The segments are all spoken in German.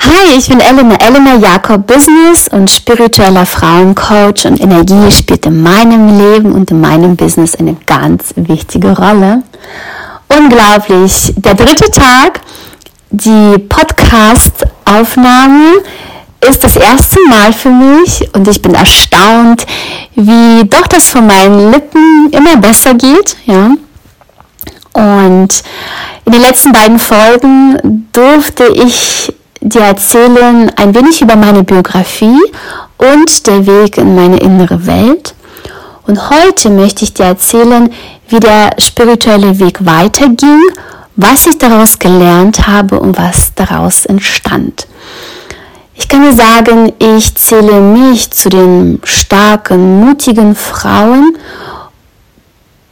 Hi, ich bin Elena, Elena Jakob, Business und spiritueller Frauencoach und Energie spielt in meinem Leben und in meinem Business eine ganz wichtige Rolle. Unglaublich, der dritte Tag, die Podcast-Aufnahme ist das erste Mal für mich und ich bin erstaunt, wie doch das von meinen Lippen immer besser geht, ja. Und in den letzten beiden Folgen durfte ich dir erzählen ein wenig über meine Biografie und der Weg in meine innere Welt. Und heute möchte ich dir erzählen, wie der spirituelle Weg weiterging, was ich daraus gelernt habe und was daraus entstand. Ich kann nur sagen, ich zähle mich zu den starken, mutigen Frauen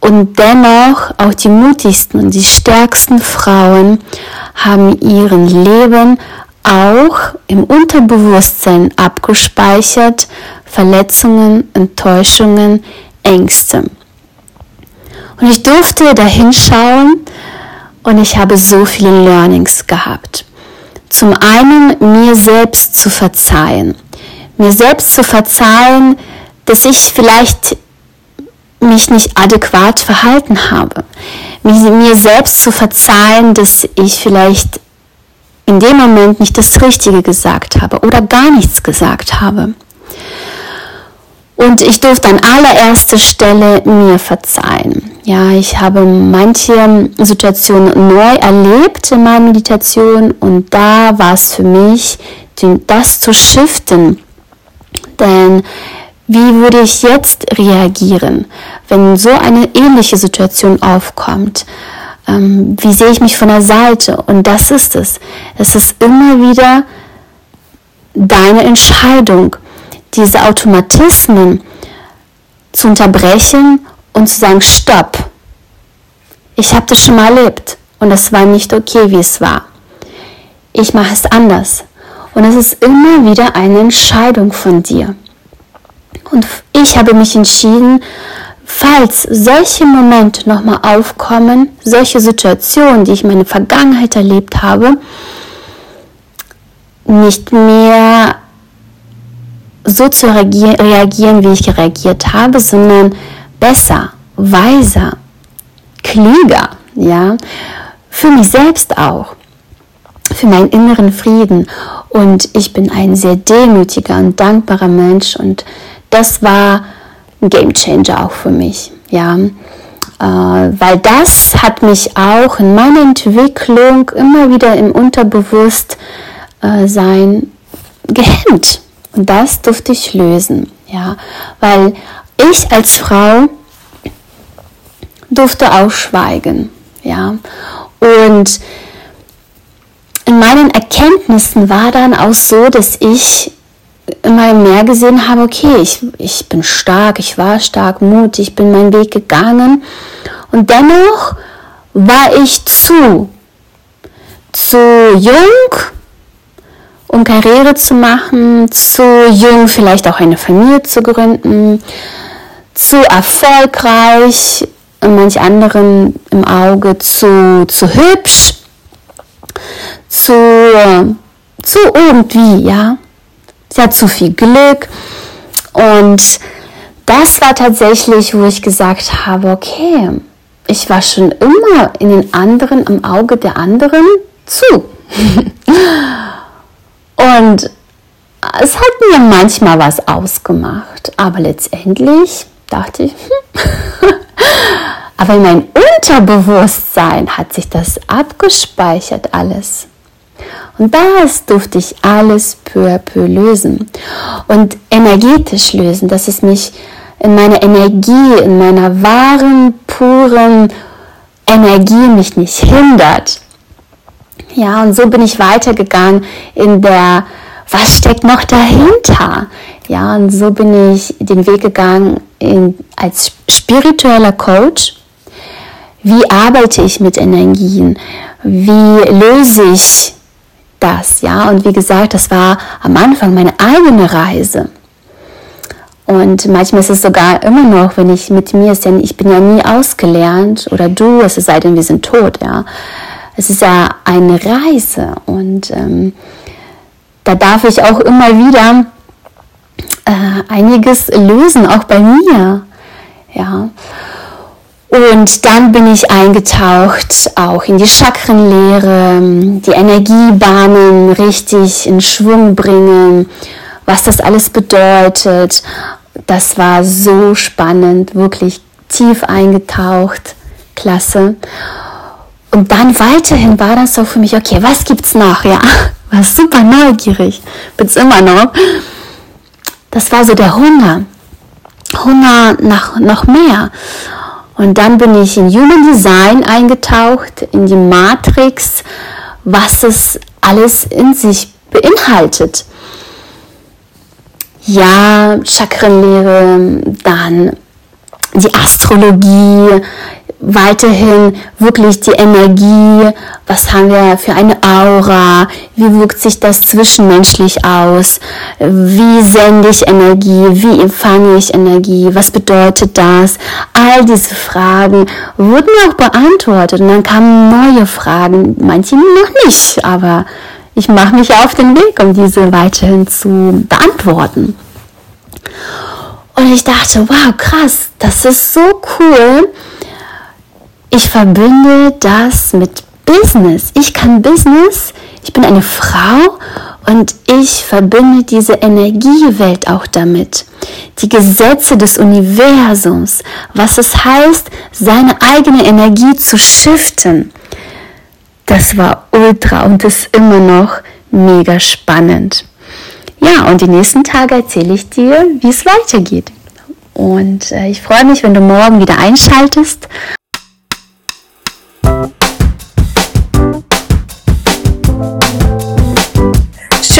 und dennoch auch die mutigsten und die stärksten Frauen haben ihren Leben auch im Unterbewusstsein abgespeichert Verletzungen, Enttäuschungen, Ängste. Und ich durfte da hinschauen und ich habe so viele Learnings gehabt. Zum einen mir selbst zu verzeihen. Mir selbst zu verzeihen, dass ich vielleicht mich nicht adäquat verhalten habe. Mir selbst zu verzeihen, dass ich vielleicht in dem Moment nicht das Richtige gesagt habe oder gar nichts gesagt habe. Und ich durfte an allererster Stelle mir verzeihen. Ja, ich habe manche Situationen neu erlebt in meiner Meditation und da war es für mich, das zu shiften. Denn wie würde ich jetzt reagieren, wenn so eine ähnliche Situation aufkommt? Ähm, wie sehe ich mich von der Seite. Und das ist es. Es ist immer wieder deine Entscheidung, diese Automatismen zu unterbrechen und zu sagen, stopp. Ich habe das schon mal erlebt und das war nicht okay, wie es war. Ich mache es anders. Und es ist immer wieder eine Entscheidung von dir. Und ich habe mich entschieden, falls solche Momente nochmal aufkommen, solche Situationen, die ich in meiner Vergangenheit erlebt habe, nicht mehr so zu reagieren, wie ich reagiert habe, sondern besser, weiser, klüger, ja, für mich selbst auch, für meinen inneren Frieden. Und ich bin ein sehr demütiger und dankbarer Mensch und das war Game Changer auch für mich. Ja, äh, weil das hat mich auch in meiner Entwicklung immer wieder im Unterbewusstsein äh, gehemmt. Und das durfte ich lösen. Ja, weil ich als Frau durfte auch schweigen. Ja, und in meinen Erkenntnissen war dann auch so, dass ich immer mehr gesehen habe, okay, ich, ich bin stark, ich war stark, mutig, bin meinen Weg gegangen. Und dennoch war ich zu, zu jung, um Karriere zu machen, zu jung vielleicht auch eine Familie zu gründen, zu erfolgreich, in manch anderen im Auge zu, zu hübsch, zu, zu irgendwie, ja sie hat zu viel Glück. Und das war tatsächlich, wo ich gesagt habe, okay, ich war schon immer in den anderen, im Auge der anderen zu. Und es hat mir manchmal was ausgemacht, aber letztendlich dachte ich, hm. aber in mein Unterbewusstsein hat sich das abgespeichert alles. Und das durfte ich alles peu à peu lösen und energetisch lösen, dass es mich in meiner Energie, in meiner wahren, puren Energie mich nicht hindert. Ja, und so bin ich weitergegangen in der was steckt noch dahinter? Ja, und so bin ich den Weg gegangen in, als spiritueller Coach. Wie arbeite ich mit Energien? Wie löse ich das? Ja, und wie gesagt, das war am Anfang meine eigene Reise. Und manchmal ist es sogar immer noch, wenn ich mit mir, ist ja, ich bin ja nie ausgelernt oder du, es sei denn, wir sind tot, ja. Es ist ja eine Reise und ähm, da darf ich auch immer wieder äh, einiges lösen, auch bei mir, ja. Und dann bin ich eingetaucht auch in die Chakrenlehre, die Energiebahnen richtig in Schwung bringen, was das alles bedeutet das war so spannend, wirklich tief eingetaucht, klasse. Und dann weiterhin war das so für mich, okay, was gibt's noch? Ja, war super neugierig, bin's immer noch. Das war so der Hunger, Hunger nach noch mehr. Und dann bin ich in Human Design eingetaucht, in die Matrix, was es alles in sich beinhaltet. Ja, Chakrenlehre, dann die Astrologie, weiterhin wirklich die Energie, was haben wir für eine Aura, wie wirkt sich das zwischenmenschlich aus, wie sende ich Energie, wie empfange ich Energie, was bedeutet das, all diese Fragen wurden auch beantwortet und dann kamen neue Fragen, manche noch nicht, aber ich mache mich auf den Weg, um diese weiterhin zu beantworten. Und ich dachte, wow, krass, das ist so cool. Ich verbinde das mit Business. Ich kann Business, ich bin eine Frau und ich verbinde diese Energiewelt auch damit. Die Gesetze des Universums, was es heißt, seine eigene Energie zu shiften das war ultra und ist immer noch mega spannend. Ja, und die nächsten Tage erzähle ich dir, wie es weitergeht. Und äh, ich freue mich, wenn du morgen wieder einschaltest.